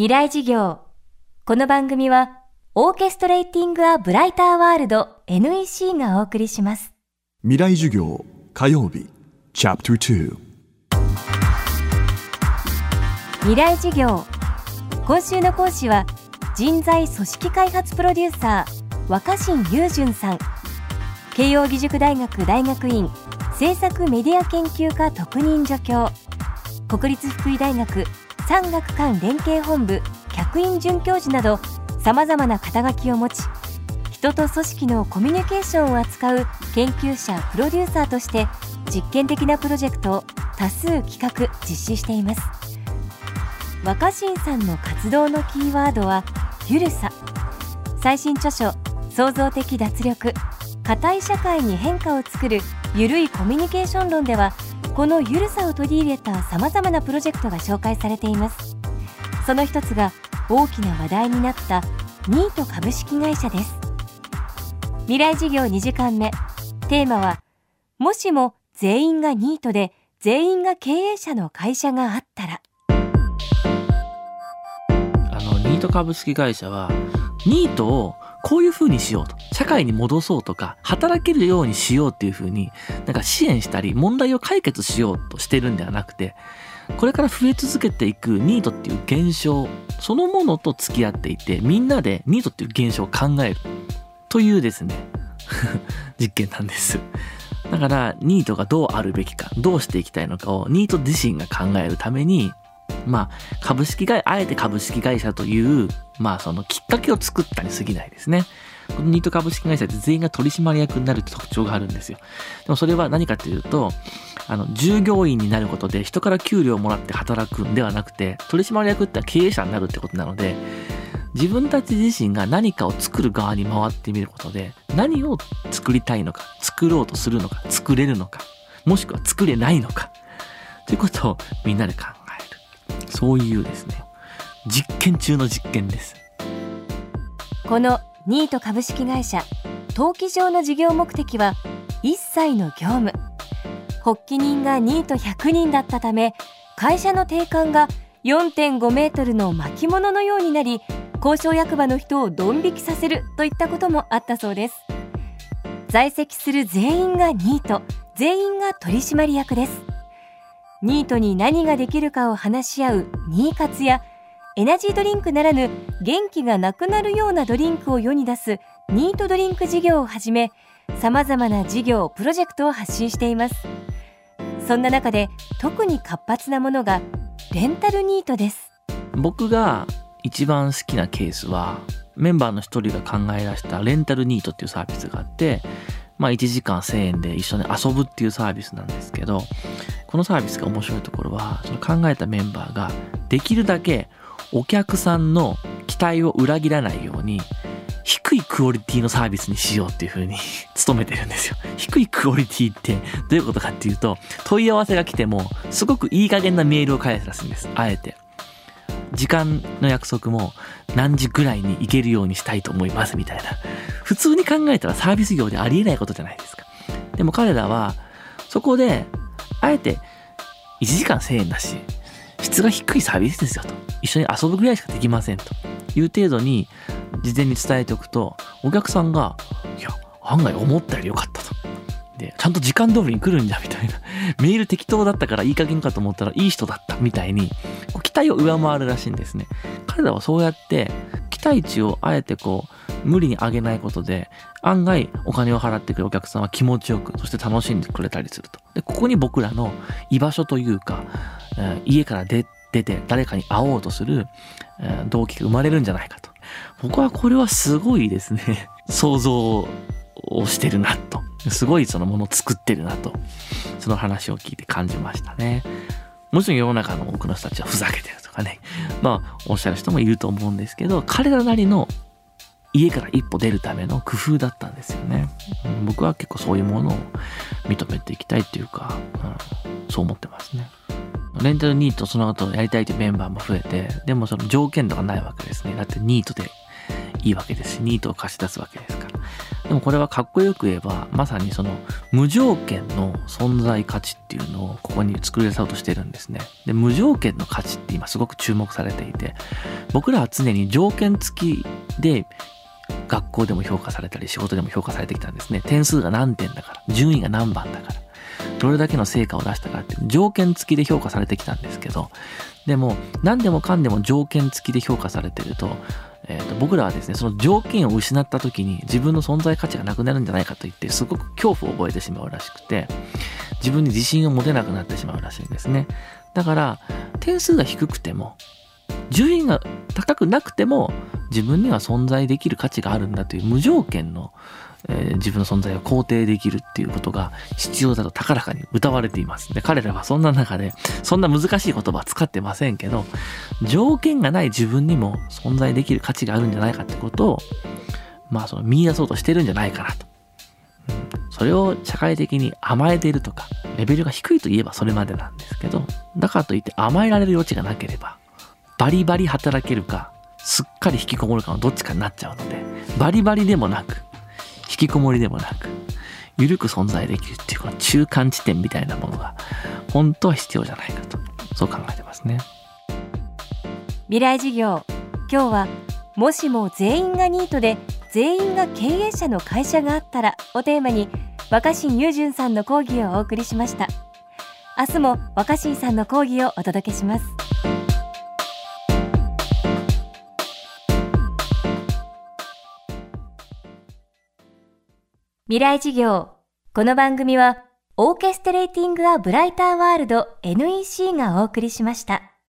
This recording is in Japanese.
未来事業。この番組はオーケストレーティング・ア・ブライター・ワールド NEC がお送りします。未来授業火曜日チャプター未来事業。今週の講師は人材組織開発プロデューサー若新雄純さん。慶應義塾大学大学院政策メディア研究科特任助教。国立福井大学産学官連携本部客員准教授などさまざまな肩書きを持ち人と組織のコミュニケーションを扱う研究者プロデューサーとして実験的なプロジェクトを多数企画実施しています。若新さんの活動のキーワードはゆるさ。最新著書創造的脱力。硬い社会に変化を作るゆるいコミュニケーション論ではこのゆるさを取り入れたさまざまなプロジェクトが紹介されています。その一つが大きな話題になったニート株式会社です。未来事業2時間目。テーマはもしも全員がニートで全員が経営者の会社があったら。あのニート株式会社はニートをこういう風にしようと。社会に戻そうとか働けるようにしようっていう風になんか支援したり問題を解決しようとしてるんではなくてこれから増え続けていくニートっていう現象そのものと付き合っていてみんなでニートっていう現象を考えるというですね 実験なんです。だからニートがどうあるべきかどうしていきたいのかをニート自身が考えるためにまあ、株式会、あえて株式会社という、まあ、そのきっかけを作ったに過ぎないですね。このニート株式会社って全員が取締役になるって特徴があるんですよ。でもそれは何かというと、あの、従業員になることで人から給料をもらって働くんではなくて、取締役っては経営者になるってことなので、自分たち自身が何かを作る側に回ってみることで、何を作りたいのか、作ろうとするのか、作れるのか、もしくは作れないのか、ということをみんなで考えるそういうですね実験中の実験です。このニート株式会社登記上の事業目的は一切の業務。発起人がニート100人だったため会社の定款が4.5メートルの巻物のようになり交渉役場の人をドン引きさせるといったこともあったそうです。在籍する全員がニート全員が取締役です。ニートに何ができるかを話し合うニー活やエナジードリンクならぬ元気がなくなるようなドリンクを世に出すニートドリンク事業をはじめ様々な事業プロジェクトを発信しています。そんな中で特に活発なものがレンタルニートです。僕が一番好きなケースはメンバーの一人が考え出したレンタルニートっていうサービスがあってまあ1時間1000円で一緒に遊ぶっていうサービスなんですけどこのサービスが面白いところはその考えたメンバーができるだけお客さんの期待を裏切らないように低いクオリティのサービスにしようっていう風に 努めてるんですよ。低いクオリティってどういうことかっていうと問い合わせが来てもすごくいい加減なメールを返すらしいんです。あえて。時間の約束も何時ぐらいに行けるようにしたいと思いますみたいな。普通に考えたらサービス業でありえないことじゃないですか。でも彼らはそこであえて1時間1000円だし、質が低いサービスですよと。一緒に遊ぶぐらいしかできませんという程度に事前に伝えておくと、お客さんが、いや、案外思ったより良かったと。で、ちゃんと時間通りに来るんだみたいな。メール適当だったからいい加減かと思ったらいい人だったみたいに、期待を上回るらしいんですね。彼らはそうやって期待値をあえてこう、無理に上げないことで、案外お金を払ってくるお客さんは気持ちよく、そして楽しんでくれたりすると。で、ここに僕らの居場所というか、えー、家から出出て誰かに会おうとする、えー、動機が生まれるんじゃないかと。僕はこれはすごいですね、想像をしてるなと。すごいそのものを作ってるなと。その話を聞いて感じましたね。もちろん世の中の多くの人たちはふざけてるとかね。まあ、おっしゃる人もいると思うんですけど、彼らなりの家から一歩出るための工夫だったんですよね。僕は結構そういうものを認めていきたいっていうか、うん、そう思ってますね。レンタルニートその後やりたいというメンバーも増えて、でもその条件とかないわけですね。だってニートでいいわけですし、ニートを貸し出すわけですから。でもこれはかっこよく言えばまさにその無条件の存在価値っていうのをここに作り出そうとしてるんですねで無条件の価値って今すごく注目されていて僕らは常に条件付きで学校でも評価されたり仕事でも評価されてきたんですね。点数が何点だから順位が何番だからどれだけの成果を出したかって条件付きで評価されてきたんですけどでも何でもかんでも条件付きで評価されてるとえーと、僕らはですねその条件を失った時に自分の存在価値がなくなるんじゃないかと言ってすごく恐怖を覚えてしまうらしくて自分に自信を持てなくなってしまうらしいんですね。だから点数が低くても順位が高くなくても自分には存在できる価値があるんだという無条件のえー、自分の存在を肯定できるっていうことが必要だと高らかに歌われています。で、彼らはそんな中で、そんな難しい言葉は使ってませんけど、条件がない自分にも存在できる価値があるんじゃないかってことを、まあその見出そうとしてるんじゃないかなと。うん、それを社会的に甘えているとか、レベルが低いといえばそれまでなんですけど、だからといって甘えられる余地がなければ、バリバリ働けるか、すっかり引きこもるかのどっちかになっちゃうので、バリバリでもなく、引きこもりでもなく、緩く存在できるっていうこの中間地点みたいなものが、本当は必要じゃないかと、そう考えてますね。未来事業、今日は、もしも全員がニートで、全員が経営者の会社があったらをテーマに、若新雄純さんの講義をお送りしました。明日も若新さんの講義をお届けします。未来事業。この番組は、オーケストレーティング・ア・ブライター・ワールド NEC がお送りしました。